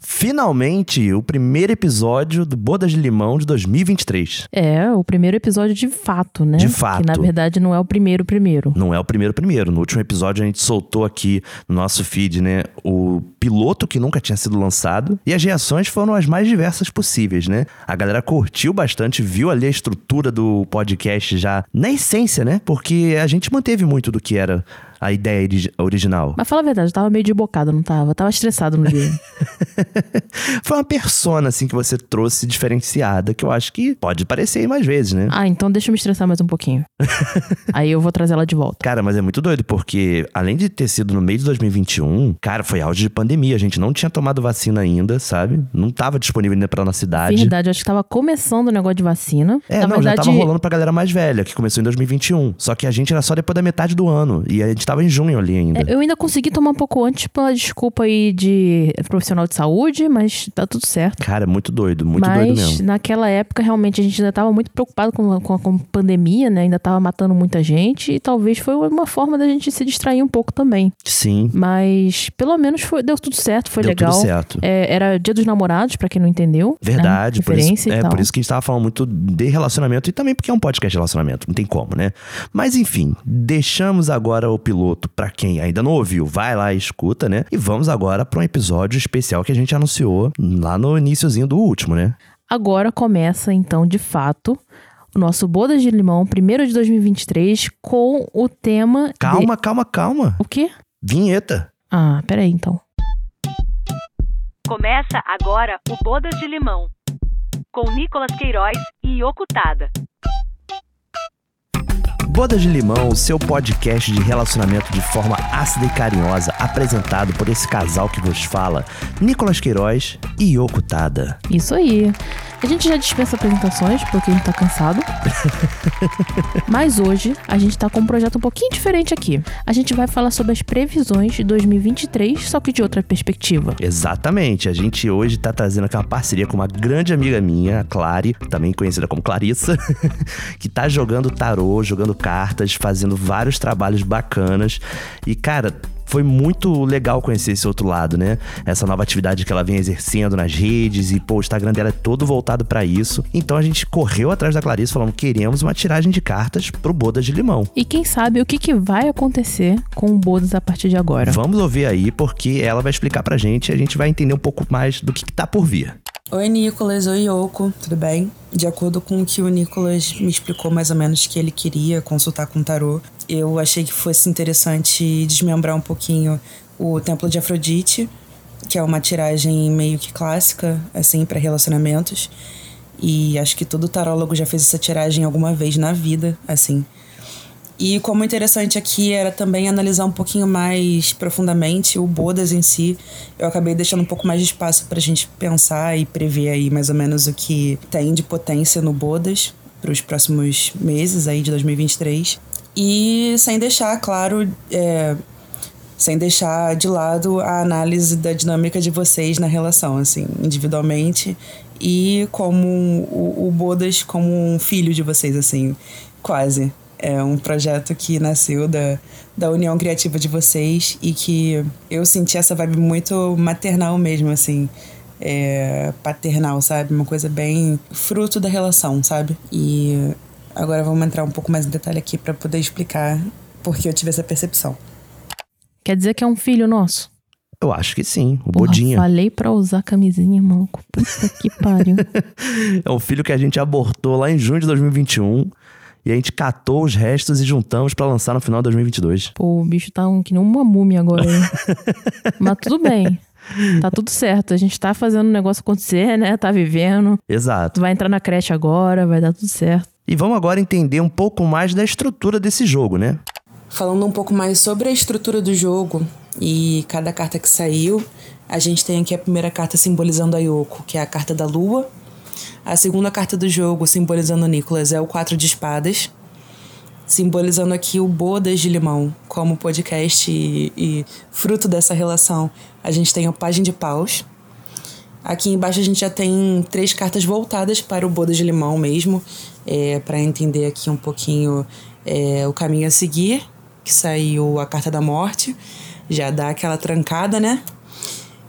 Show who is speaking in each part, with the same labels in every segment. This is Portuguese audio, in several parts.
Speaker 1: Finalmente, o primeiro episódio do Bodas de Limão de 2023.
Speaker 2: É, o primeiro episódio de fato, né?
Speaker 1: De fato.
Speaker 2: Que na verdade não é o primeiro primeiro.
Speaker 1: Não é o primeiro primeiro. No último episódio a gente soltou aqui no nosso feed, né, o piloto que nunca tinha sido lançado e as reações foram as mais diversas possíveis, né? A galera curtiu bastante, viu ali a estrutura do podcast já na essência, né? Porque a gente manteve muito do que era a ideia origi- original.
Speaker 2: Mas fala a verdade, eu tava meio de bocada, não tava? Eu tava estressado no dia.
Speaker 1: Foi uma persona, assim, que você trouxe diferenciada, que eu acho que pode parecer mais vezes, né?
Speaker 2: ah, então deixa eu me estressar mais um pouquinho. Aí eu vou trazer ela de volta.
Speaker 1: Cara, mas é muito doido, porque além de ter sido no meio de 2021, cara, foi auge de pandemia. A gente não tinha tomado vacina ainda, sabe? Não tava disponível ainda pra nossa cidade.
Speaker 2: Verdade, eu acho que tava começando o negócio de vacina.
Speaker 1: É,
Speaker 2: na
Speaker 1: não,
Speaker 2: verdade,
Speaker 1: já tava rolando pra galera mais velha, que começou em 2021. Só que a gente era só depois da metade do ano. E a gente tava em junho ali ainda.
Speaker 2: é, eu ainda consegui tomar um pouco antes pela desculpa aí de profissional de saúde, mas tá tudo certo.
Speaker 1: Cara, muito doido, muito
Speaker 2: mas
Speaker 1: doido mesmo.
Speaker 2: naquela época, realmente, a gente ainda tava muito preocupado com a, com com a pandemia, né? Ainda tava matando muita gente. E talvez foi uma forma da gente se distrair um pouco também.
Speaker 1: Sim,
Speaker 2: Mas pelo menos foi, deu tudo certo, foi
Speaker 1: deu
Speaker 2: legal.
Speaker 1: tudo certo.
Speaker 2: É, era Dia dos Namorados, pra quem não entendeu. né?
Speaker 1: Verdade, por isso, é por isso que a gente tava falando muito de relacionamento e também porque é um podcast de relacionamento, não tem como, né? Mas enfim, deixamos agora o piloto pra quem ainda não ouviu, vai lá e escuta, né? E vamos agora pra um episódio especial que a gente anunciou lá no iniciozinho do último, né?
Speaker 2: Agora começa, então, de fato, o nosso Bodas de Limão, primeiro de 2023, com o tema. de-
Speaker 1: Calma, calma, calma.
Speaker 2: O quê?
Speaker 1: Vinheta.
Speaker 2: Ah, peraí, então.
Speaker 3: Começa agora o Bodas de Limão, com Nicolas Queiroz e Okutada.
Speaker 1: Bodas de Limão, seu podcast de relacionamento de forma ácida e carinhosa, apresentado por esse casal que vos fala, Nicolas Queiroz e Yoko Tada.
Speaker 2: Isso aí. A gente já dispensa apresentações, porque a gente tá cansado. Mas hoje a gente tá com um projeto um pouquinho diferente aqui. A gente vai falar sobre as previsões de 2023, só que de outra perspectiva.
Speaker 1: Exatamente, a gente hoje tá trazendo aqui uma parceria com uma grande amiga minha, a Clary, também conhecida como Clarissa, que tá jogando tarô, jogando cartas, fazendo vários trabalhos bacanas. E, cara, foi muito legal conhecer esse outro lado, né? Essa nova atividade que ela vem exercendo nas redes e, pô, o Instagram dela é todo voltado pra isso. Então a gente correu atrás da Clarissa falando: queremos uma tiragem de cartas pro Bodas de Limão.
Speaker 2: E quem sabe o que, que vai acontecer com o Bodas a partir de agora.
Speaker 1: Vamos ouvir aí, porque ela vai explicar pra gente e a gente vai entender um pouco mais do que, que tá por vir.
Speaker 4: Oi, Nicolas. Oi, Yoko. Tudo bem? De acordo com o que o Nicolas me explicou mais ou menos que ele queria consultar com o tarô, eu achei que fosse interessante desmembrar um pouquinho o Templo de Afrodite, que é uma tiragem meio que clássica, assim, para relacionamentos. E acho que todo tarólogo já fez essa tiragem alguma vez na vida, assim. E como interessante aqui era também analisar um pouquinho mais profundamente o Bodas em si. Eu acabei deixando um pouco mais de espaço pra gente pensar e prever aí mais ou menos o que tem de potência no Bodas para os próximos meses aí de 2023. E sem deixar, claro, é, sem deixar de lado a análise da dinâmica de vocês na relação, assim, individualmente e como o, o Bodas como um filho de vocês, assim, quase. É um projeto que nasceu da, da união criativa de vocês e que eu senti essa vibe muito maternal mesmo, assim. É, paternal, sabe? Uma coisa bem fruto da relação, sabe? E agora vamos entrar um pouco mais em detalhe aqui para poder explicar por que eu tive essa percepção.
Speaker 2: Quer dizer que é um filho nosso?
Speaker 1: Eu acho que sim, o
Speaker 2: Porra,
Speaker 1: Bodinha.
Speaker 2: falei pra usar camisinha, maluco. Puta que pariu.
Speaker 1: É um filho que a gente abortou lá em junho de 2021 e a gente catou os restos e juntamos pra lançar no final de 2022.
Speaker 2: Pô, o bicho tá um, que nem uma múmia agora. hein? Mas tudo bem. Tá tudo certo. A gente tá fazendo o negócio acontecer, né? Tá vivendo.
Speaker 1: Exato.
Speaker 2: Vai entrar na creche agora, vai dar tudo certo.
Speaker 1: E vamos agora entender um pouco mais da estrutura desse jogo, né?
Speaker 4: Falando um pouco mais sobre a estrutura do jogo e cada carta que saiu, a gente tem aqui a primeira carta simbolizando a Yoko, que é a carta da lua. A segunda carta do jogo, simbolizando o Nicholas, é o quatro de espadas. Simbolizando aqui o Bodas de Limão, como podcast e, e fruto dessa relação. A gente tem o Página de Paus. Aqui embaixo a gente já tem três cartas voltadas para o Bodas de Limão mesmo, é, para entender aqui um pouquinho é, o caminho a seguir, que saiu a carta da morte, já dá aquela trancada, né?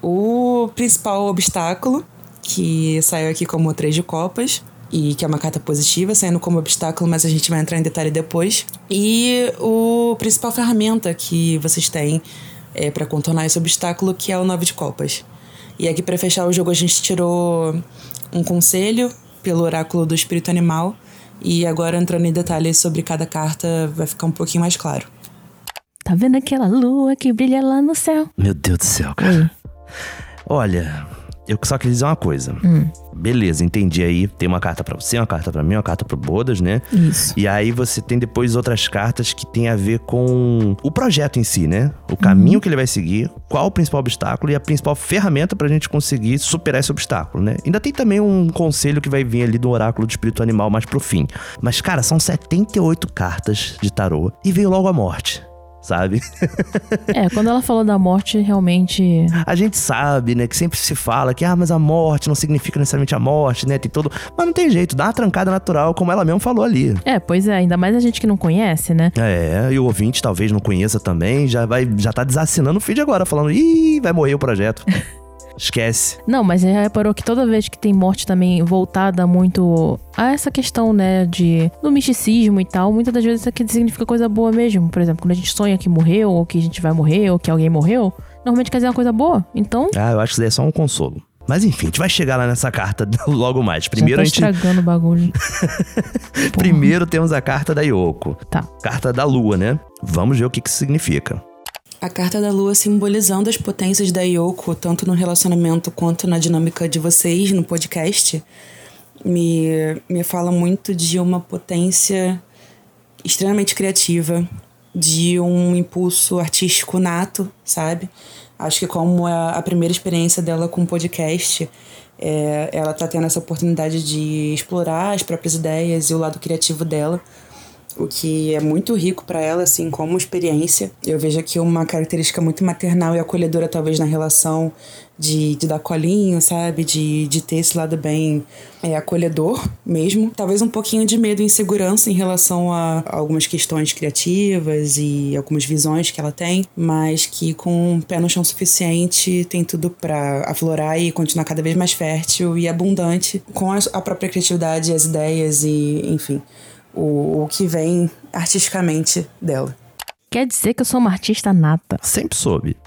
Speaker 4: O principal obstáculo, que saiu aqui como três de copas. E que é uma carta positiva, saindo como obstáculo, mas a gente vai entrar em detalhe depois. E o principal ferramenta que vocês têm é, para contornar esse obstáculo, que é o nove de copas. E aqui para fechar o jogo a gente tirou um conselho pelo oráculo do espírito animal e agora entrando em detalhes sobre cada carta vai ficar um pouquinho mais claro.
Speaker 2: Tá vendo aquela lua que brilha lá no céu?
Speaker 1: Meu Deus do céu, cara. Olha, eu só queria dizer uma coisa.
Speaker 2: Hum.
Speaker 1: Beleza, entendi aí. Tem uma carta para você, uma carta para mim, uma carta pro Bodas, né?
Speaker 2: Isso.
Speaker 1: E aí você tem depois outras cartas que tem a ver com o projeto em si, né? O caminho que ele vai seguir, qual o principal obstáculo e a principal ferramenta pra gente conseguir superar esse obstáculo, né? Ainda tem também um conselho que vai vir ali do oráculo do espírito animal mais pro fim. Mas, cara, são 78 cartas de tarô e veio logo a morte. Sabe?
Speaker 2: É, quando ela falou da morte, realmente.
Speaker 1: A gente sabe, né, que sempre se fala que, ah, mas a morte não significa necessariamente a morte, né? Tem todo. Mas não tem jeito, dá uma trancada natural, como ela mesmo falou ali.
Speaker 2: É, pois é, ainda mais a gente que não conhece, né?
Speaker 1: É, e o ouvinte talvez não conheça também, já vai, já tá desassinando o feed agora, falando, ih, vai morrer o projeto. Esquece.
Speaker 2: Não, mas já reparou que toda vez que tem morte também voltada muito a essa questão, né, de do misticismo e tal, muitas das vezes isso aqui significa coisa boa mesmo. Por exemplo, quando a gente sonha que morreu, ou que a gente vai morrer, ou que alguém morreu, normalmente quer dizer uma coisa boa. Então,
Speaker 1: Ah, eu acho que isso daí é só um consolo. Mas enfim, a gente vai chegar lá nessa carta logo mais. Primeiro,
Speaker 2: já
Speaker 1: a
Speaker 2: tá
Speaker 1: gente,
Speaker 2: estragando o bagulho.
Speaker 1: primeiro temos a carta da Yoko.
Speaker 2: Tá.
Speaker 1: Carta da lua, né? Vamos ver o que que isso significa.
Speaker 4: A carta da lua simbolizando as potências da Yoko, tanto no relacionamento quanto na dinâmica de vocês no podcast, me, me fala muito de uma potência extremamente criativa, de um impulso artístico nato, sabe? Acho que como a, a primeira experiência dela com o podcast, é, ela tá tendo essa oportunidade de explorar as próprias ideias e o lado criativo dela o que é muito rico para ela, assim, como experiência. Eu vejo aqui uma característica muito maternal e acolhedora, talvez, na relação de, de dar colinho, sabe? De, de ter esse lado bem é, acolhedor mesmo. Talvez um pouquinho de medo e insegurança em relação a algumas questões criativas e algumas visões que ela tem, mas que com um pé no chão suficiente tem tudo para aflorar e continuar cada vez mais fértil e abundante com a, própria criatividade, as ideias e, enfim o, o que vem artisticamente dela.
Speaker 2: Quer dizer que eu sou uma artista nata.
Speaker 1: Sempre soube.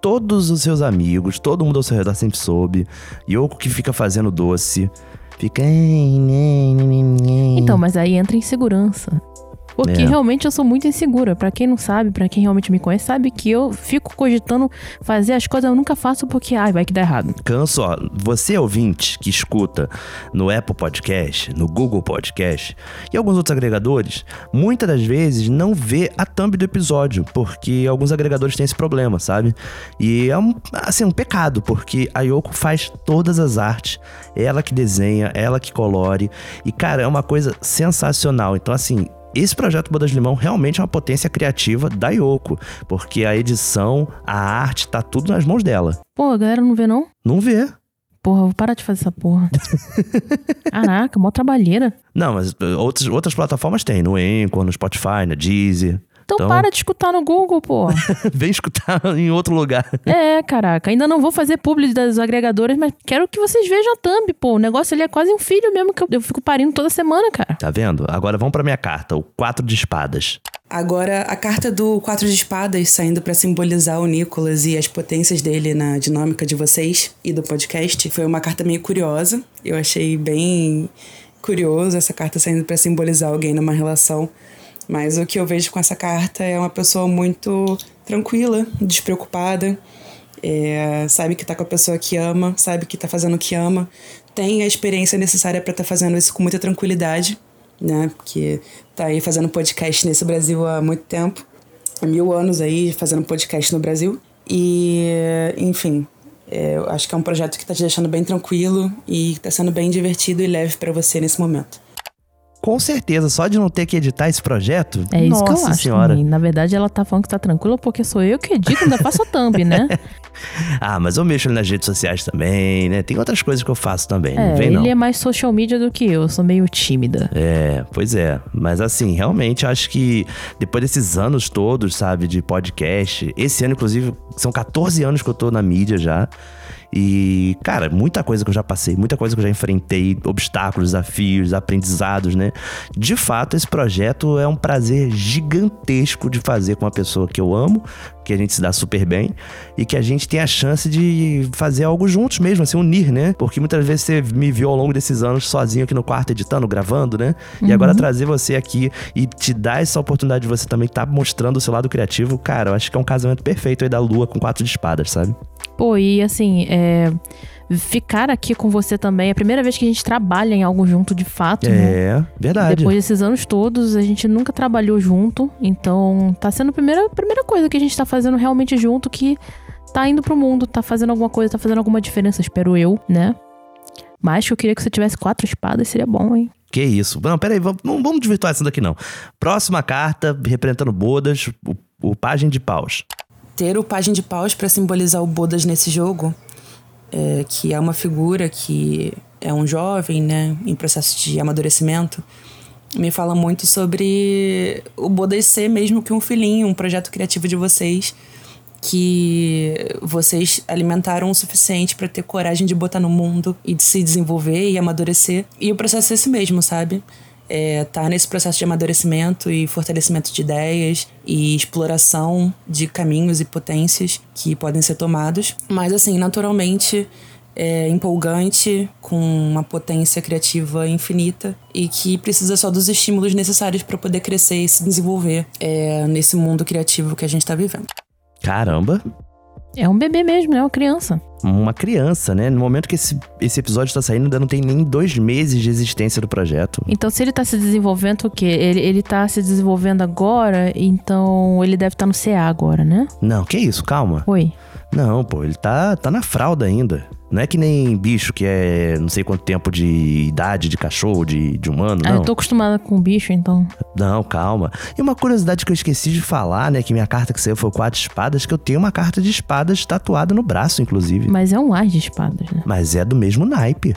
Speaker 1: Todos os seus amigos, todo mundo ao seu redor sempre soube. Yoko que fica fazendo doce. Fica.
Speaker 2: Então, mas aí entra insegurança. Porque
Speaker 1: É.
Speaker 2: realmente eu sou muito insegura. Pra quem não sabe, pra quem realmente me conhece, sabe que eu fico cogitando fazer as coisas eu nunca faço porque, ai, vai que dá errado.
Speaker 1: Canso, ó. Você ouvinte que escuta no Apple Podcast, no Google Podcast e alguns outros agregadores, muitas das vezes não vê a thumb do episódio, porque alguns agregadores têm esse problema, sabe? E é um, assim, um pecado, porque a Yoko faz todas as artes, ela que desenha, ela que colore, e cara, é uma coisa sensacional. Então, assim, esse projeto Bodas de Limão realmente é uma potência criativa da Yoko, porque a edição, a arte, tá tudo nas mãos dela.
Speaker 2: Pô, a galera não vê, não?
Speaker 1: Não vê.
Speaker 2: Porra, vou parar de fazer essa porra. Caraca, mó trabalheira.
Speaker 1: Não, mas outras, outras plataformas tem, no Anchor, no Spotify, na Deezer.
Speaker 2: Então,
Speaker 1: Então-
Speaker 2: para de escutar no Google, pô.
Speaker 1: Vem escutar em outro lugar.
Speaker 2: É, caraca. Ainda não vou fazer publi das agregadoras, mas quero que vocês vejam a thumb, pô. O negócio ali é quase um filho mesmo que eu, eu fico parindo toda semana, cara.
Speaker 1: Tá vendo? Agora vamos pra minha carta, o quatro de espadas.
Speaker 4: Agora, a carta do Quatro de Espadas saindo para simbolizar o Nicolas e as potências dele na dinâmica de vocês e do podcast foi uma carta meio curiosa. Eu achei bem curioso essa carta saindo para simbolizar alguém numa relação. Mas o que eu vejo com essa carta é uma pessoa muito tranquila, despreocupada, é, sabe que tá com a pessoa que ama, sabe que tá fazendo o que ama, tem a experiência necessária para estar fazendo isso com muita tranquilidade, né? Porque tá aí fazendo podcast nesse Brasil há muito tempo, há mil anos aí fazendo podcast no Brasil. E, enfim, é, eu acho que é um projeto que tá te deixando bem tranquilo e tá sendo bem divertido e leve para você nesse momento.
Speaker 1: Com certeza, só de não ter que editar esse projeto,
Speaker 2: É isso
Speaker 1: nossa
Speaker 2: que eu acho.
Speaker 1: senhora.
Speaker 2: também. Na verdade, ela tá falando que tá tranquila porque sou eu que edito, ainda faço a thumb, né?
Speaker 1: Ah, mas eu mexo nas redes sociais também, né? Tem outras coisas que eu faço também, não
Speaker 2: É,
Speaker 1: vem
Speaker 2: ele
Speaker 1: não.
Speaker 2: é mais social media do que eu. Eu sou meio tímida.
Speaker 1: É, pois é. Mas assim, realmente acho que depois desses anos todos, sabe, de podcast, esse ano, inclusive, são 14 anos que eu tô na mídia já. E, cara, muita coisa que eu já passei, muita coisa que eu já enfrentei, obstáculos, desafios, aprendizados, né? De fato, esse projeto é um prazer gigantesco de fazer com uma pessoa que eu amo, que a gente se dá super bem e que a gente tem a chance de fazer algo juntos mesmo, assim, unir, né? Porque muitas vezes você me viu ao longo desses anos sozinho aqui no quarto editando, gravando, né? Uhum. E agora trazer você aqui e te dar essa oportunidade de você também estar tá mostrando o seu lado criativo, cara, eu acho que é um casamento perfeito aí da lua com quatro de espadas, sabe?
Speaker 2: Pô, e assim, é ficar aqui com você também. É a primeira vez que a gente trabalha em algo junto de fato.
Speaker 1: É, né? verdade.
Speaker 2: Depois desses anos todos, a gente nunca trabalhou junto. Então, tá sendo a primeira, primeira coisa que a gente tá fazendo realmente junto que tá indo pro mundo, tá fazendo alguma coisa, tá fazendo alguma diferença, espero eu, né? Mas que eu queria que você tivesse quatro espadas, seria bom, hein?
Speaker 1: Que isso. Não, peraí, vamos, não vamos desvirtuar isso daqui não. Próxima carta, representando Bodas, o, o Pagem de Paus.
Speaker 4: Ter o Pagem de Paus para simbolizar o Bodas nesse jogo é, que é uma figura que é um jovem, né, em processo de amadurecimento, me fala muito sobre o Bodas ser mesmo que um filhinho, um projeto criativo de vocês que vocês alimentaram o suficiente para ter coragem de botar no mundo e de se desenvolver e amadurecer. E o processo é esse mesmo, sabe? É, tá nesse processo de amadurecimento e fortalecimento de ideias e exploração de caminhos e potências que podem ser tomados. Mas, assim, naturalmente é empolgante, com uma potência criativa infinita e que precisa só dos estímulos necessários para poder crescer e se desenvolver é, nesse mundo criativo que a gente está vivendo.
Speaker 1: Caramba!
Speaker 2: É um bebê mesmo, é uma criança.
Speaker 1: Uma criança, né? No momento que esse, esse episódio está saindo, ainda não tem nem dois meses de existência do projeto.
Speaker 2: Então, se ele está se desenvolvendo, o quê? Ele, ele tá se desenvolvendo agora, então ele deve estar tá no CA agora, né?
Speaker 1: Não, que isso, calma.
Speaker 2: Oi.
Speaker 1: Não, pô, ele tá, tá na fralda ainda. Não é que nem bicho que é não sei quanto tempo de idade de cachorro, de, de humano, não. Ah,
Speaker 2: eu tô acostumada com bicho, então.
Speaker 1: Não, calma. E uma curiosidade que eu esqueci de falar, né? Que minha carta que saiu foi quatro espadas, que eu tenho uma carta de espadas tatuada no braço, inclusive.
Speaker 2: Mas é um ar de espadas, né?
Speaker 1: Mas é do mesmo naipe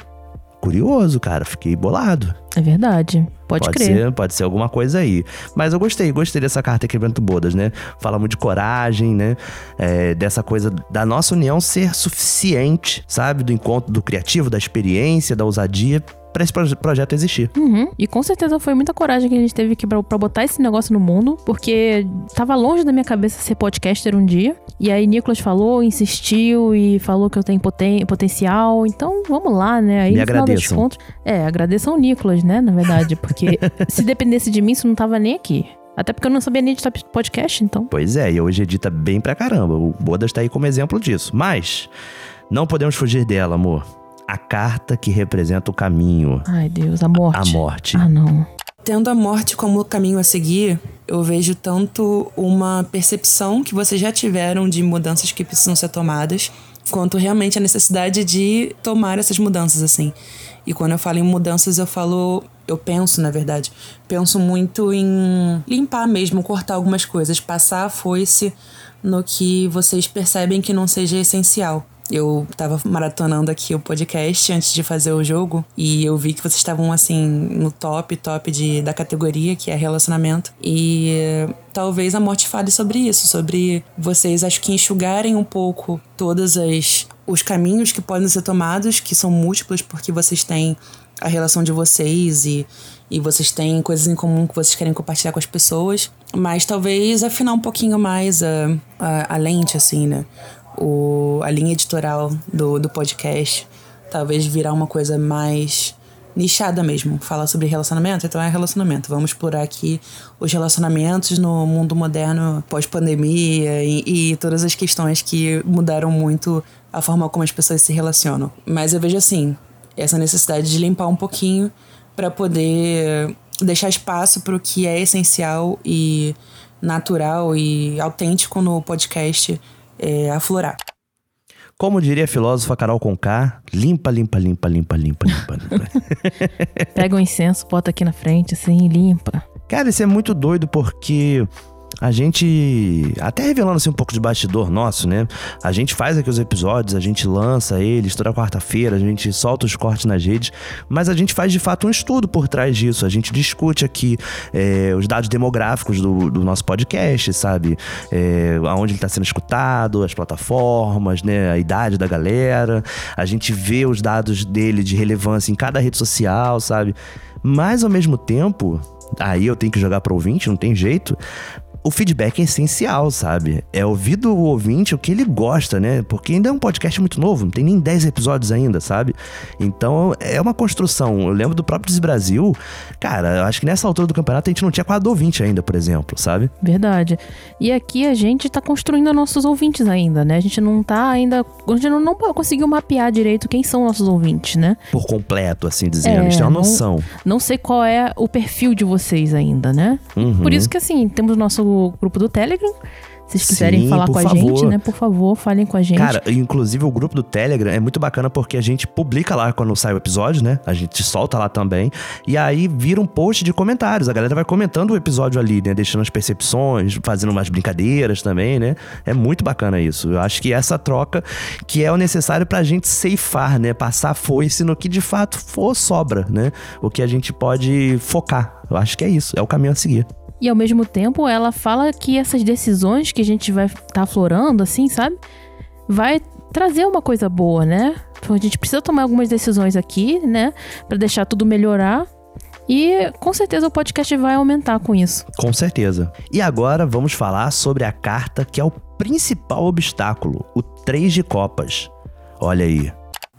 Speaker 1: curioso, cara. Fiquei bolado.
Speaker 2: É verdade. Pode,
Speaker 1: pode
Speaker 2: crer.
Speaker 1: Ser, pode ser alguma coisa aí. Mas eu gostei, gostei dessa carta Vento Bodas, né? Fala muito de coragem, né? É, dessa coisa da nossa união ser suficiente, sabe? Do encontro do criativo, da experiência, da ousadia para esse projeto existir.
Speaker 2: Uhum. E com certeza foi muita coragem que a gente teve aqui pra, pra botar esse negócio no mundo, porque tava longe da minha cabeça ser podcaster um dia. E aí Nicolas falou, insistiu e falou que eu tenho poten potencial. Então vamos lá, né? Aí
Speaker 1: Me no agradeçam.
Speaker 2: contas. É, agradeçam o Nicolas, né? Na verdade, porque se dependesse de mim, isso não tava nem aqui. Até porque eu não sabia nem editar podcast, então.
Speaker 1: Pois é, e hoje edita bem pra caramba. O Bodas tá aí como exemplo disso. Mas não podemos fugir dela, amor a carta que representa o caminho.
Speaker 2: Ai, Deus, a morte.
Speaker 1: A morte.
Speaker 2: Ah, não.
Speaker 4: Tendo a morte como caminho a seguir, eu vejo tanto uma percepção que vocês já tiveram de mudanças que precisam ser tomadas, quanto realmente a necessidade de tomar essas mudanças, assim. E quando eu falo em mudanças, eu falo. Eu penso, na verdade, penso muito em limpar mesmo, cortar algumas coisas, passar a foice no que vocês percebem que não seja essencial. Eu tava maratonando aqui o podcast antes de fazer o jogo e eu vi que vocês estavam assim no top, top de, da categoria que é relacionamento. E talvez a morte fale sobre isso, sobre vocês acho que enxugarem um pouco todas as os caminhos que podem ser tomados, que são múltiplos porque vocês têm a relação de vocês e, e vocês têm coisas em comum que vocês querem compartilhar com as pessoas, mas talvez afinar um pouquinho mais a, a, a lente, assim, né? O, a linha editorial do, do podcast. Talvez virar uma coisa mais nichada mesmo. Falar sobre relacionamento, então é relacionamento. Vamos explorar aqui os relacionamentos no mundo moderno pós-pandemia e, e, todas as questões que mudaram muito a forma como as pessoas se relacionam. Mas eu vejo assim, essa necessidade de limpar um pouquinho para poder deixar espaço para o que é essencial e natural e autêntico no podcast é, aflorar.
Speaker 1: Como diria a filósofa Carol Conká, limpa, limpa, limpa, limpa, limpa, limpa, limpa.
Speaker 2: Pega o um incenso, bota aqui na frente, assim, limpa.
Speaker 1: Cara, isso é muito doido porque a gente, até revelando assim um pouco de bastidor nosso, né? A gente faz aqui os episódios, a gente lança eles toda quarta-feira, a gente solta os cortes nas redes, mas a gente faz de fato um estudo por trás disso. A gente discute aqui é, os dados demográficos do, do nosso podcast, sabe? É, aonde ele está sendo escutado, as plataformas, né? A idade da galera. A gente vê os dados dele de relevância em cada rede social, sabe? Mas ao mesmo tempo, aí eu tenho que jogar para ouvinte, não tem jeito o feedback é essencial, sabe? É ouvir do ouvinte o que ele gosta, né? Porque ainda é um podcast muito novo, não tem nem 10 episódios ainda, sabe? Então é uma construção. Eu lembro do próprio Brasil, cara, eu acho que nessa altura do campeonato a gente não tinha quadro ouvinte ainda, por exemplo, sabe?
Speaker 2: Verdade. E aqui a gente tá construindo nossos ouvintes ainda, né? A gente não tá ainda. A gente não, não conseguiu mapear direito quem são nossos ouvintes, né?
Speaker 1: Por completo, assim dizendo. É, a gente tem uma noção.
Speaker 2: Não, não sei qual é o perfil de vocês ainda, né? Uhum. Por isso que, assim, temos nosso grupo do Telegram. Se vocês quiserem Sim, falar com a favor. gente, né? Por favor, falem com a gente.
Speaker 1: Cara, inclusive o grupo do Telegram é muito bacana porque a gente publica lá quando sai o episódio, né? A gente solta lá também. E aí vira um post de comentários. A galera vai comentando o episódio ali, né? Deixando as percepções, fazendo umas brincadeiras também, né? É muito bacana isso. Eu acho que essa troca que é o necessário pra gente ceifar, né? Passar foice no que de fato for sobra, né? O que a gente pode focar. Eu acho que é isso. É o caminho a seguir.
Speaker 2: E ao mesmo tempo, ela fala que essas decisões que a gente vai estar tá aflorando, assim, sabe? Vai trazer uma coisa boa, né? Então a gente precisa tomar algumas decisões aqui, né? Para deixar tudo melhorar. E com certeza o podcast vai aumentar com isso.
Speaker 1: Com certeza. E agora vamos falar sobre a carta que é o principal obstáculo, o 3 de copas. Olha aí.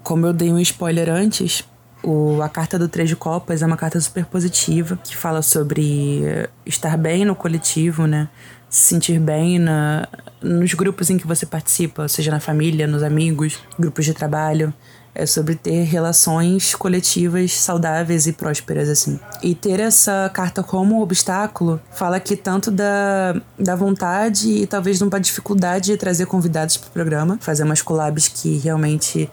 Speaker 4: Como eu dei um spoiler antes, o, a carta do Três de Copas é uma carta super positiva, que fala sobre estar bem no coletivo, né? Se sentir bem na, nos grupos em que você participa, seja na família, nos amigos, grupos de trabalho. É sobre ter relações coletivas saudáveis e prósperas, assim. E ter essa carta como obstáculo fala que tanto da, da vontade e talvez de uma dificuldade de trazer convidados para o programa, fazer umas collabs que realmente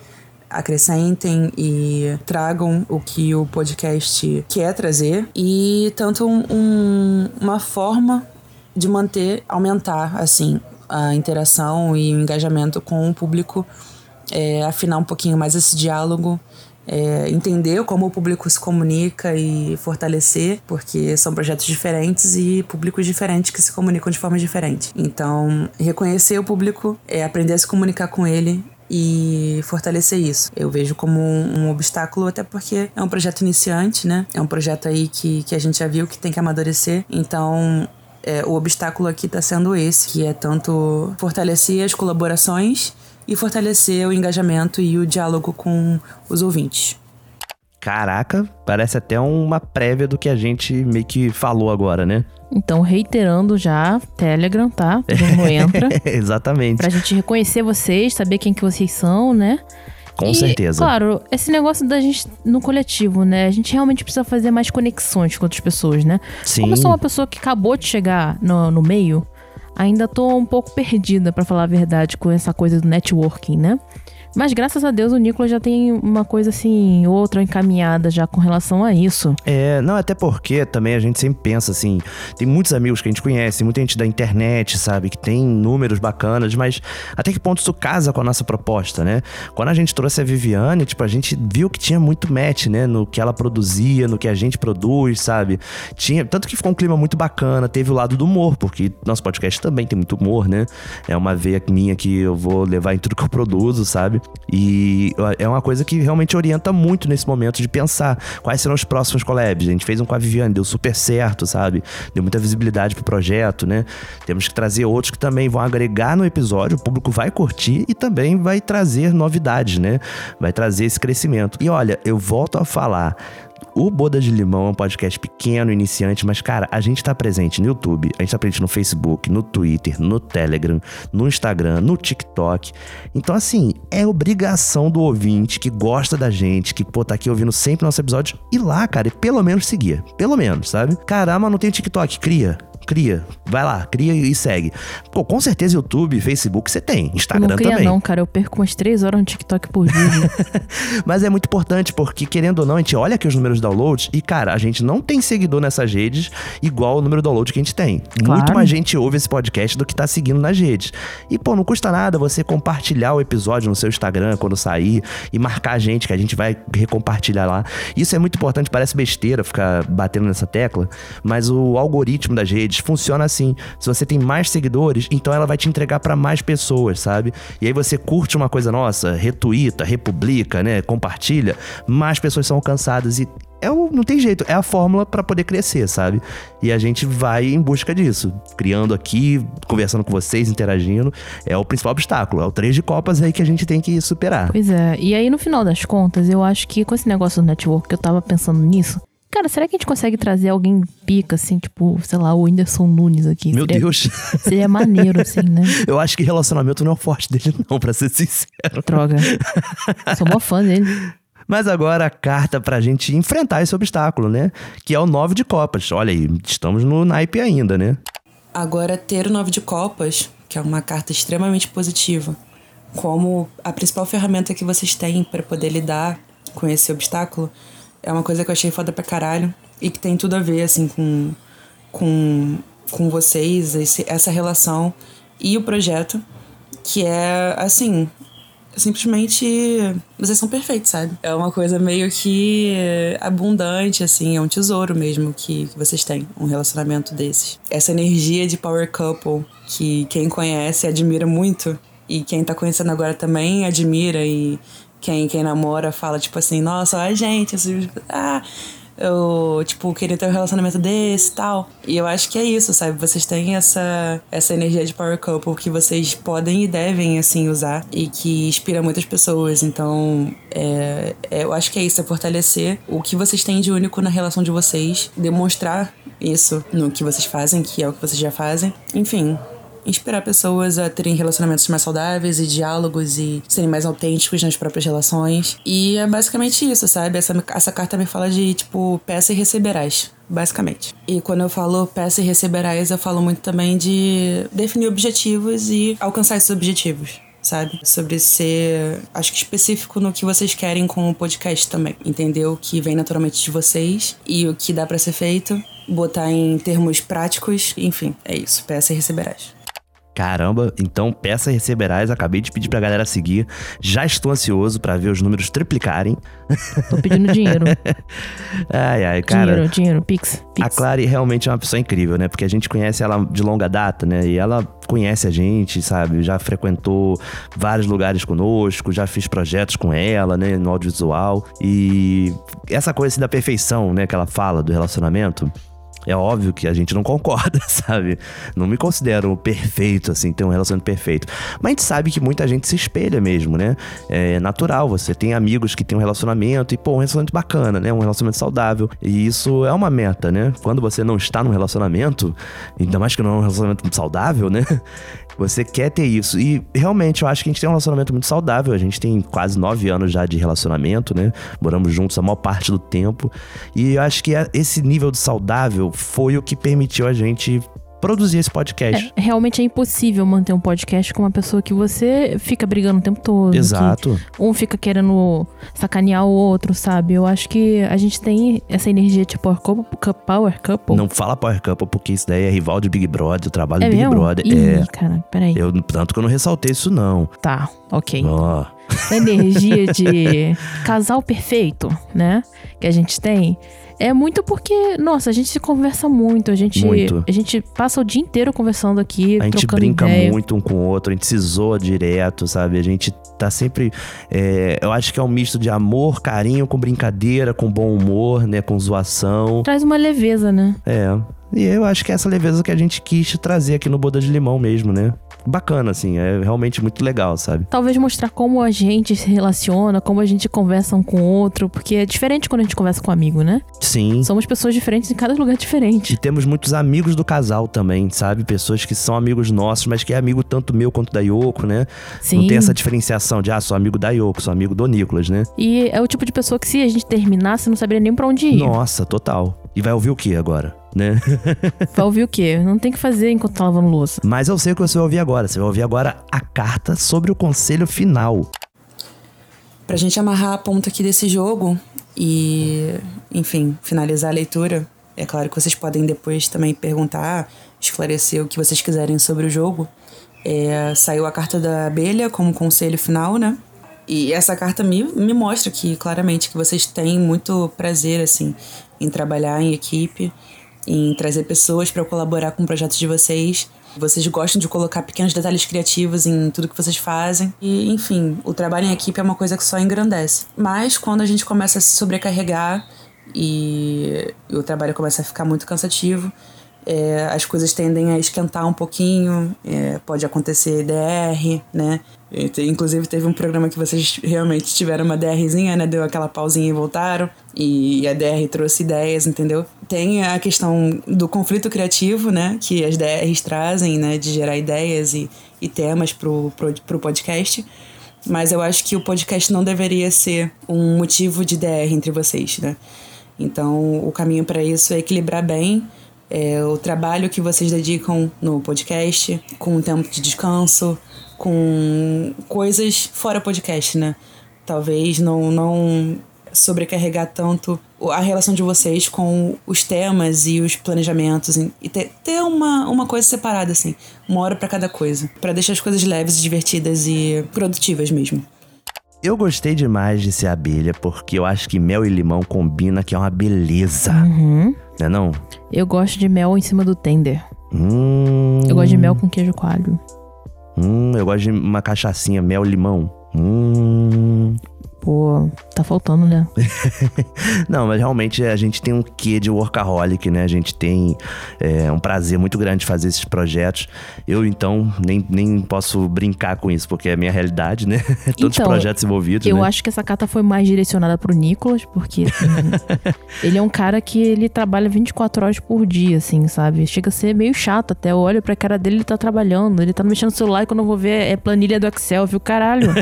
Speaker 4: acrescentem e tragam o que o podcast quer trazer e tanto um, um, uma forma de manter, aumentar assim a interação e o engajamento com o público, é, afinar um pouquinho mais esse diálogo. É, entender como o público se comunica e fortalecer, porque são projetos diferentes e públicos diferentes que se comunicam de forma diferente. Então, reconhecer o público, é aprender a se comunicar com ele e fortalecer isso. Eu vejo como um, um, obstáculo, até porque é um projeto iniciante, né? É um projeto aí que, que a gente já viu que tem que amadurecer. Então, é, o obstáculo aqui está sendo esse, que é tanto fortalecer as colaborações e fortalecer o engajamento e o diálogo com os ouvintes.
Speaker 1: Caraca, parece até uma prévia do que a gente meio que falou agora, né?
Speaker 2: Então, reiterando já, Telegram, tá? Não entra.
Speaker 1: Exatamente.
Speaker 2: Pra gente reconhecer vocês, saber quem que vocês são, né?
Speaker 1: Com e, certeza.
Speaker 2: Claro, esse negócio da gente no coletivo, né? A gente realmente precisa fazer mais conexões com outras pessoas, né?
Speaker 1: Sim.
Speaker 2: Como eu sou uma pessoa que acabou de chegar no, no meio, ainda tô um pouco perdida, para falar a verdade, com essa coisa do networking, né? Mas graças a Deus o Nicolas já tem uma coisa assim, outra encaminhada já com relação a isso.
Speaker 1: É, não, até porque também a gente sempre pensa assim, tem muitos amigos que a gente conhece, muita gente da internet, sabe, que tem números bacanas, mas até que ponto isso casa com a nossa proposta, né? Quando a gente trouxe a Viviane, tipo, a gente viu que tinha muito match, né, no que ela produzia, no que a gente produz, sabe? Tinha, tanto que ficou um clima muito bacana, teve o lado do humor, porque nosso podcast também tem muito humor, né? É uma veia minha que eu vou levar em tudo que eu produzo, sabe? E é uma coisa que realmente orienta muito nesse momento de pensar quais serão os próximos collabs. A gente fez um com a Viviane, deu super certo, sabe? Deu muita visibilidade pro projeto, né? Temos que trazer outros que também vão agregar no episódio, o público vai curtir e também vai trazer novidades, né? Vai trazer esse crescimento. E olha, eu volto a falar o Boda de Limão é um podcast pequeno, iniciante, mas, cara, a gente tá presente no YouTube, a gente tá presente no Facebook, no Twitter, no Telegram, no Instagram, no TikTok. Então, assim, é obrigação do ouvinte que gosta da gente, que, pô, tá aqui ouvindo sempre nosso episódio, ir lá, cara, e pelo menos seguir. Pelo menos, sabe? Caramba, não tem TikTok, cria Cria. Vai lá, cria e segue. Pô, com certeza YouTube, Facebook você tem. Instagram
Speaker 2: não cria
Speaker 1: também.
Speaker 2: não, cara. Eu perco umas três horas no TikTok por dia.
Speaker 1: Mas é muito importante porque, querendo ou não, a gente olha aqui os números de downloads e, cara, a gente não tem seguidor nessas redes igual o número de download que a gente tem.
Speaker 2: Claro.
Speaker 1: Muito mais gente ouve esse podcast do que tá seguindo nas redes. E, pô, não custa nada você compartilhar o episódio no seu Instagram quando sair e marcar a gente, que a gente vai recompartilhar lá. Isso é muito importante, parece besteira ficar batendo nessa tecla, mas o algoritmo das redes funciona assim. Se você tem mais seguidores, então ela vai te entregar pra mais pessoas, sabe? E aí você curte uma coisa nossa, retuita, republica, né, compartilha, mais pessoas são alcançadas e é o, não tem jeito, é a fórmula pra poder crescer, sabe? E a gente vai em busca disso, criando aqui, conversando com vocês, interagindo, é o principal obstáculo, é o três de copas aí que a gente tem que superar.
Speaker 2: pois é. E aí, no final das contas, eu acho que com esse negócio do network, eu tava pensando nisso. Cara, será que a gente consegue trazer alguém pica, assim, tipo, sei lá, o Whindersson Nunes aqui?
Speaker 1: Meu
Speaker 2: seria,
Speaker 1: Deus,
Speaker 2: Seria maneiro, assim, né?
Speaker 1: eu acho que relacionamento não é o forte dele não, pra ser sincero.
Speaker 2: Droga. Sou mó fã dele.
Speaker 1: Mas agora a carta pra gente enfrentar esse obstáculo, né? Que é o 9 de copas. Olha aí, estamos no naipe ainda, né?
Speaker 4: Agora, ter o nove de copas, que é uma carta extremamente positiva, como a principal ferramenta que vocês têm para poder lidar com esse obstáculo, é uma coisa que eu achei foda pra caralho e que tem tudo a ver, assim, com, com, com vocês, esse, essa relação e o projeto, que é, assim, simplesmente vocês são perfeitos, sabe? É uma coisa meio que abundante, assim, é um tesouro mesmo que, que vocês têm, um relacionamento desses. Essa energia de power couple que quem conhece admira muito e quem tá conhecendo agora também admira e quem, quem namora fala, tipo assim, nossa, a gente, assim, ah, eu, tipo, queria ter um relacionamento desse e tal. E eu acho que é isso, sabe? Vocês têm essa, essa energia de power couple que vocês podem e devem, assim, usar e que inspira muitas pessoas. Então, é, é, eu acho que é isso, é fortalecer o que vocês têm de único na relação de vocês, demonstrar isso no que vocês fazem, que é o que vocês já fazem. Enfim, inspirar pessoas a terem relacionamentos mais saudáveis e diálogos e serem mais autênticos nas próprias relações. E é basicamente isso, sabe? Essa, essa carta me fala de, tipo, peça e receberás. Basicamente. E quando eu falo peça e receberás, eu falo muito também de definir objetivos e alcançar esses objetivos sabe? Sobre ser, acho que específico no que vocês querem com o podcast também. Entender o que vem naturalmente de vocês e o que dá para ser feito, botar em termos práticos, enfim, é isso. Peça e receberás.
Speaker 1: Caramba, então peça e receberás. Acabei de pedir pra galera seguir. Já estou ansioso pra ver os números triplicarem.
Speaker 2: Tô pedindo dinheiro.
Speaker 1: Ai, ai, cara.
Speaker 2: dinheiro, dinheiro, pix, pix.
Speaker 1: A Clary realmente é uma pessoa incrível, né? Porque a gente conhece ela de longa data, né? E ela conhece a gente, sabe? Já frequentou vários lugares conosco, já fiz projetos com ela, né? No audiovisual. E essa coisa assim, da perfeição, né? Que ela fala do relacionamento. É óbvio que a gente não concorda, sabe? Não me considero perfeito, assim, ter um relacionamento perfeito. Mas a gente sabe que muita gente se espelha mesmo, né? É natural, você tem amigos que têm um relacionamento e, pô, um relacionamento bacana, né? Um relacionamento saudável. E isso é uma meta, né? Quando você não está num relacionamento, ainda mais que não é um relacionamento saudável, né? Você quer ter isso. E realmente eu acho que a gente tem um relacionamento muito saudável. A gente tem quase nove anos já de relacionamento, né? Moramos juntos a maior parte do tempo. E eu acho que esse nível de saudável foi o que permitiu a gente produzir esse podcast.
Speaker 2: É, realmente é impossível manter um podcast com uma pessoa que você fica brigando o tempo todo.
Speaker 1: Exato.
Speaker 2: um fica querendo sacanear o outro, sabe? Eu acho que a gente tem essa energia de power couple. Power couple.
Speaker 1: Não fala Power Couple, porque isso daí é rival de Big Brother, o trabalho
Speaker 2: é
Speaker 1: do Big
Speaker 2: mesmo?
Speaker 1: Brother.
Speaker 2: Ih,
Speaker 1: é.
Speaker 2: cara, peraí.
Speaker 1: Eu, tanto que eu não ressaltei isso, não.
Speaker 2: Tá, ok.
Speaker 1: Ó.
Speaker 2: Essa energia de casal perfeito, né? Que a gente tem. É muito porque, nossa, a gente se conversa muito, a gente,
Speaker 1: Muito.
Speaker 2: a gente passa o dia inteiro conversando aqui,
Speaker 1: A gente brinca
Speaker 2: ideia.
Speaker 1: muito um com o outro, a gente se zoa direto, sabe? A gente tá sempre. é, eu acho que é um misto de amor, carinho, com brincadeira, com bom humor, né? Com zoação.
Speaker 2: Traz uma leveza, né?
Speaker 1: É. E eu acho que é essa leveza que a gente quis trazer aqui no Boda de Limão mesmo, né? Bacana, assim, é realmente muito legal, sabe?
Speaker 2: Talvez mostrar como a gente se relaciona, como a gente conversa um com o outro, porque é diferente quando a gente conversa com um amigo, né?
Speaker 1: Sim.
Speaker 2: Somos pessoas diferentes em cada lugar diferente.
Speaker 1: E temos muitos amigos do casal também, sabe? Pessoas que são amigos nossos, mas que é amigo tanto meu quanto da Yoko, né?
Speaker 2: Sim.
Speaker 1: Não tem essa diferenciação de, ah, sou amigo da Yoko, sou amigo do Nicolas, né?
Speaker 2: E é o tipo de pessoa que se a gente terminasse, não saberia nem pra onde ir.
Speaker 1: Nossa, total. E vai ouvir o que agora? Né?
Speaker 2: Vai ouvir o quê? Não tem que fazer enquanto tá lavando louça.
Speaker 1: Mas eu sei o que você vai ouvir agora. Você vai ouvir agora a carta sobre o conselho final.
Speaker 4: Pra gente amarrar a ponta aqui desse jogo e, enfim, finalizar a leitura, é claro que vocês podem depois também perguntar, esclarecer o que vocês quiserem sobre o jogo. É, saiu a carta da abelha como conselho final, né? E essa carta me, me mostra que claramente que vocês têm muito prazer assim em trabalhar em equipe, em trazer pessoas para colaborar com o projeto de vocês. Vocês gostam de colocar pequenos detalhes criativos em tudo que vocês fazem. E, enfim, o trabalho em equipe é uma coisa que só engrandece. Mas quando a gente começa a se sobrecarregar e o trabalho começa a ficar muito cansativo, é, as coisas tendem a esquentar um pouquinho, é, pode acontecer DR, né? Inclusive teve um programa que vocês realmente tiveram uma DRzinha, né? Deu aquela pausinha e voltaram. E a DR trouxe ideias, entendeu? Tem a questão do conflito criativo, né? Que as DRs trazem, né? De gerar ideias e, e temas pro, pro, pro podcast. Mas eu acho que o podcast não deveria ser um motivo de DR entre vocês, né? Então, o caminho para isso é equilibrar bem é, o trabalho que vocês dedicam no podcast, com o tempo de descanso, com coisas fora podcast, né? Talvez não, não sobrecarregar tanto a relação de vocês com os temas e os planejamentos e ter, ter uma, uma coisa separada, assim, uma hora para cada coisa, para deixar as coisas leves, divertidas e produtivas mesmo.
Speaker 1: Eu gostei demais de ser abelha, porque eu acho que mel e limão combina, que é uma beleza.
Speaker 2: Uhum.
Speaker 1: Né não?
Speaker 2: Eu gosto de mel em cima do tender.
Speaker 1: Hum.
Speaker 2: Eu gosto de mel com queijo coalho.
Speaker 1: Hum, eu gosto de uma cachaçinha, mel limão. Hum.
Speaker 2: Pô, tá faltando, né?
Speaker 1: não, mas realmente a gente tem um quê de workaholic, né? A gente tem é, um prazer muito grande de fazer esses projetos. Eu, então, nem, nem posso brincar com isso, porque é a minha realidade, né? Todos
Speaker 2: então,
Speaker 1: os projetos envolvidos.
Speaker 2: Eu
Speaker 1: né?
Speaker 2: acho que essa carta foi mais direcionada pro Nicolas, porque assim, ele é um cara que ele trabalha 24 horas por dia, assim, sabe? Chega a ser meio chato até. Eu olho pra cara dele, ele tá trabalhando, ele tá mexendo no celular e quando eu vou ver é planilha do Excel, viu? Caralho.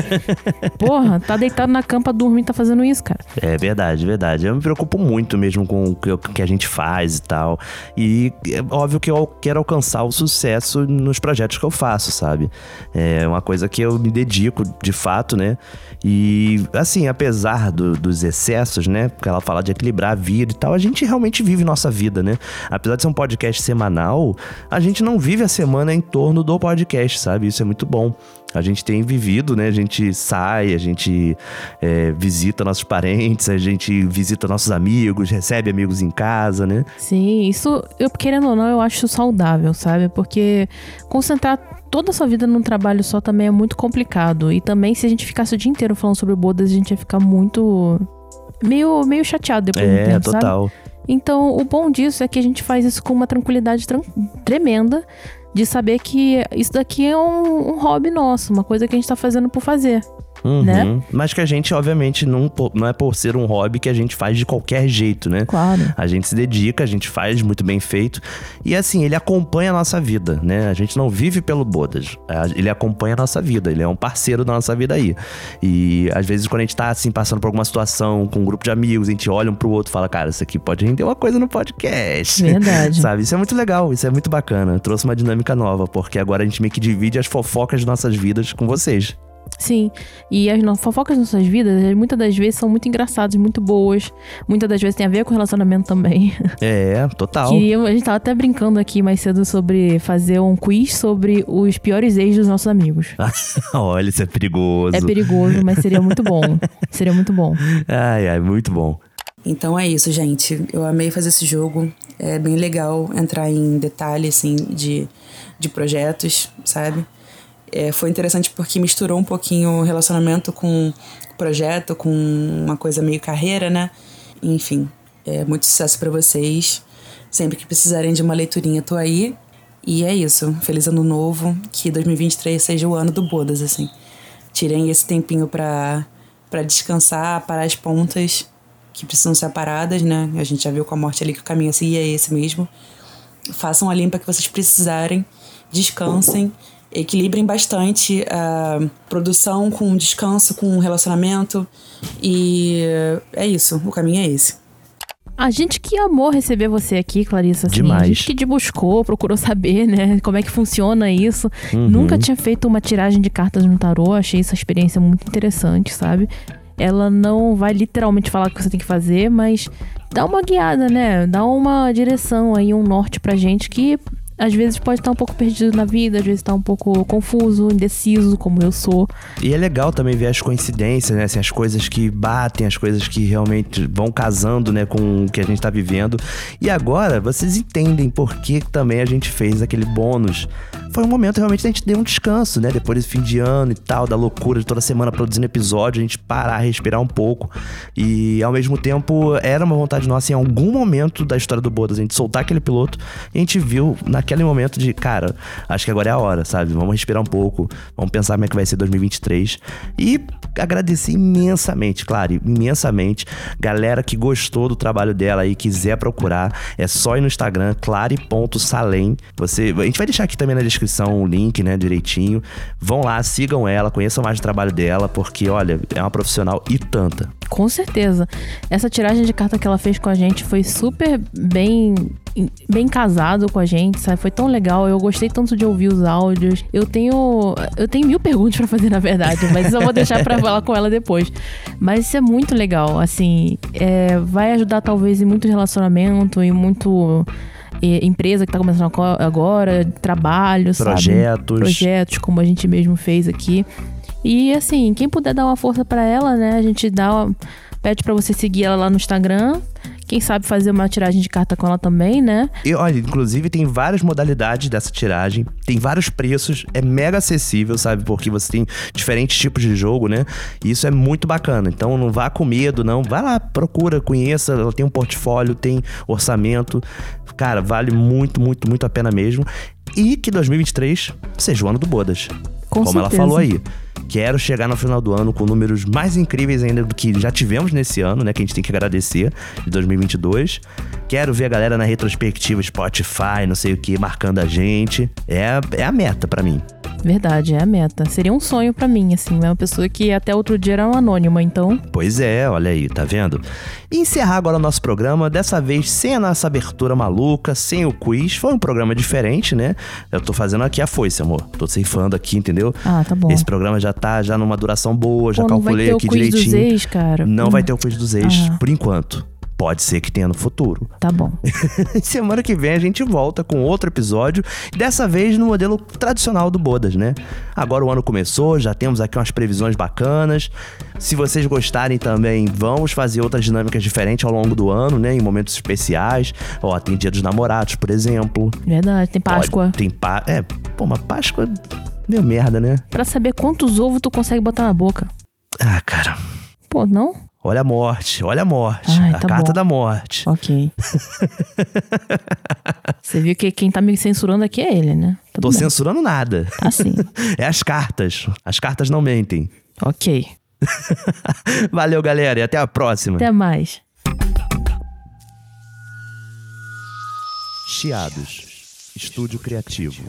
Speaker 2: Porra, tá deitado na cama pra dormir tá fazendo isso, cara.
Speaker 1: É verdade, verdade. Eu me preocupo muito mesmo com o que a gente faz e tal. E é óbvio que eu quero alcançar o sucesso nos projetos que eu faço, sabe? É uma coisa que eu me dedico de fato, né? E assim, apesar do, dos excessos, né? Porque ela fala de equilibrar a vida e tal, a gente realmente vive nossa vida, né? Apesar de ser um podcast semanal, a gente não vive a semana em torno do podcast, sabe? Isso é muito bom a gente tem vivido, né? A gente sai, a gente é, visita nossos parentes, a gente visita nossos amigos, recebe amigos em casa, né?
Speaker 2: Sim, isso, eu querendo ou não, eu acho saudável, sabe? Porque concentrar toda a sua vida num trabalho só também é muito complicado. E também, se a gente ficasse o dia inteiro falando sobre bodas, a gente ia ficar muito. meio, meio chateado depois
Speaker 1: é,
Speaker 2: do tempo,
Speaker 1: total.
Speaker 2: Sabe? Então, o bom disso é que a gente faz isso com uma tranquilidade tremenda de saber que isso daqui é um, um hobby nosso, uma coisa que a gente tá fazendo por fazer.
Speaker 1: Uhum.
Speaker 2: Né?
Speaker 1: Mas que a gente, obviamente, não, não é por ser um hobby que a gente faz de qualquer jeito, né?
Speaker 2: Claro.
Speaker 1: A gente se dedica, a gente faz muito bem feito. E assim, ele acompanha a nossa vida, né? A gente não vive pelo Bodas. Ele acompanha a nossa vida, ele é um parceiro da nossa vida aí. E às vezes, quando a gente tá assim, passando por alguma situação com um grupo de amigos, a gente olha um pro outro e fala, cara, isso aqui pode render uma coisa no podcast.
Speaker 2: Verdade.
Speaker 1: Sabe? Isso é muito legal, isso é muito bacana. Trouxe uma dinâmica nova, porque agora a gente meio que divide as fofocas de nossas vidas com vocês.
Speaker 2: Sim, e as fofocas das nossas vidas, muitas das vezes são muito engraçadas, muito boas. Muitas das vezes tem a ver com relacionamento também.
Speaker 1: É, total.
Speaker 2: A gente tava até brincando aqui mais cedo sobre fazer um quiz sobre os piores ex dos nossos amigos.
Speaker 1: Olha, isso é perigoso.
Speaker 2: É perigoso, mas seria muito bom. seria muito bom.
Speaker 1: Ai, ai, muito bom.
Speaker 4: Então é isso, gente. Eu amei fazer esse jogo. É bem legal entrar em detalhes, assim, de, de projetos, sabe? É, foi interessante porque misturou um pouquinho o relacionamento com projeto, com uma coisa meio carreira, né? Enfim, é, muito sucesso para vocês. Sempre que precisarem de uma leiturinha, tô aí. E é isso. Feliz ano novo. Que 2023 seja o ano do Bodas, assim. Tirem esse tempinho pra, pra descansar, parar as pontas que precisam ser paradas, né? A gente já viu com a morte ali que o caminho a seguir é esse mesmo. Façam a limpa que vocês precisarem. Descansem equilibrem bastante a produção com descanso, com relacionamento. E é isso, o caminho é esse.
Speaker 2: A gente que amou receber você aqui, Clarissa. Assim,
Speaker 1: Demais.
Speaker 2: A gente que te buscou, procurou saber, né? Como é que funciona isso.
Speaker 1: Uhum.
Speaker 2: Nunca tinha feito uma tiragem de cartas no tarô. Achei essa experiência muito interessante, sabe? Ela não vai literalmente falar o que você tem que fazer, mas dá uma guiada, né? Dá uma direção aí, um norte pra gente que às vezes pode estar um pouco perdido na vida, às vezes tá um pouco confuso, indeciso, como eu sou.
Speaker 1: E é legal também ver as coincidências, né? Assim, as coisas que batem, as coisas que realmente vão casando, né, com o que a gente tá vivendo. E agora, vocês entendem por que também a gente fez aquele bônus. Foi um momento realmente da gente ter um descanso, né? Depois desse fim de ano e tal, da loucura de toda semana produzindo episódio, a gente parar, respirar um pouco. E ao mesmo tempo, era uma vontade nossa em algum momento da história do Bodas, a gente soltar aquele piloto. E a gente viu naquele momento de, cara, acho que agora é a hora, sabe? Vamos respirar um pouco, vamos pensar como é que vai ser 2023. E agradecer imensamente, claro, imensamente. Galera que gostou do trabalho dela e quiser procurar, é só ir no Instagram, clare.salem. Você, a gente vai deixar aqui também na descrição o link, né, direitinho. Vão lá, sigam ela, conheçam mais o trabalho dela, porque, olha, é uma profissional e tanta.
Speaker 2: Com certeza. Essa tiragem de carta que ela fez com a gente foi super bem bem casado com a gente, sabe? Foi tão legal. Eu gostei tanto de ouvir os áudios. Eu tenho eu tenho mil perguntas pra fazer na verdade, mas eu vou deixar pra falar com ela depois. Mas isso é muito legal, assim, é, vai ajudar talvez em muito relacionamento e muito é, empresa que tá começando agora, trabalho, sabe?
Speaker 1: Projetos.
Speaker 2: Projetos, como a gente mesmo fez aqui. E assim, quem puder dar uma força pra ela, né? A gente dá uma- pede pra você seguir ela lá no Instagram. Quem sabe fazer uma tiragem de carta com ela também, né?
Speaker 1: E olha, inclusive tem várias modalidades dessa tiragem, tem vários preços, é mega acessível, sabe? Porque você tem diferentes tipos de jogo, né? E isso é muito bacana. Então não vá com medo, não. Vai lá, procura, conheça. Ela tem um portfólio, tem orçamento. Cara, vale muito, muito, muito a pena mesmo. E que 2023 seja o ano do Bodas.
Speaker 2: Com
Speaker 1: como ela
Speaker 2: certeza.
Speaker 1: falou aí. Quero chegar no final do ano com números mais incríveis ainda do que já tivemos nesse ano, né? Que a gente tem que agradecer, de 2022. Quero ver a galera na retrospectiva Spotify, não sei o que, marcando a gente. É, é a meta pra mim.
Speaker 2: Verdade, é a meta. Seria um sonho pra mim, assim, né? Uma pessoa que até outro dia era uma anônima, então.
Speaker 1: Pois é, olha aí, tá vendo? E encerrar agora o nosso programa, dessa vez sem a nossa abertura maluca, sem o quiz. Foi um programa diferente, né? Eu tô fazendo aqui a foice, amor. Tô ceifando aqui, entendeu?
Speaker 2: Ah, tá bom.
Speaker 1: Esse programa já tá já numa duração boa, já
Speaker 2: Pô, não vai
Speaker 1: calculei
Speaker 2: ter o
Speaker 1: aqui
Speaker 2: quiz dos
Speaker 1: direitinho.
Speaker 2: ex, cara.
Speaker 1: Não
Speaker 2: Hum,
Speaker 1: vai ter o quiz dos ex,
Speaker 2: Ah.
Speaker 1: por enquanto. Pode ser que tenha no futuro.
Speaker 2: Tá bom.
Speaker 1: Semana que vem a gente volta com outro episódio, dessa vez no modelo tradicional do Bodas, né? Agora o ano começou, já temos aqui umas previsões bacanas. Se vocês gostarem também, vamos fazer outras dinâmicas diferentes ao longo do ano, né? Em momentos especiais. Ó, tem Dia dos Namorados, por exemplo.
Speaker 2: Verdade, tem Páscoa.
Speaker 1: Tem pá. É, pô, uma Páscoa. Deu merda, né?
Speaker 2: Pra saber quantos ovos tu consegue botar na boca.
Speaker 1: Ah, cara.
Speaker 2: Pô, não?
Speaker 1: Olha a morte, olha a morte.
Speaker 2: Ai,
Speaker 1: a
Speaker 2: tá
Speaker 1: carta
Speaker 2: bom.
Speaker 1: da morte.
Speaker 2: Ok. Você viu que quem tá me censurando aqui é ele, né?
Speaker 1: Tô censurando nada.
Speaker 2: Tá sim.
Speaker 1: É as cartas. As cartas não mentem.
Speaker 2: ok.
Speaker 1: Valeu, galera, e até a próxima.
Speaker 2: Até mais.
Speaker 1: Chiados. Estúdio Criativo.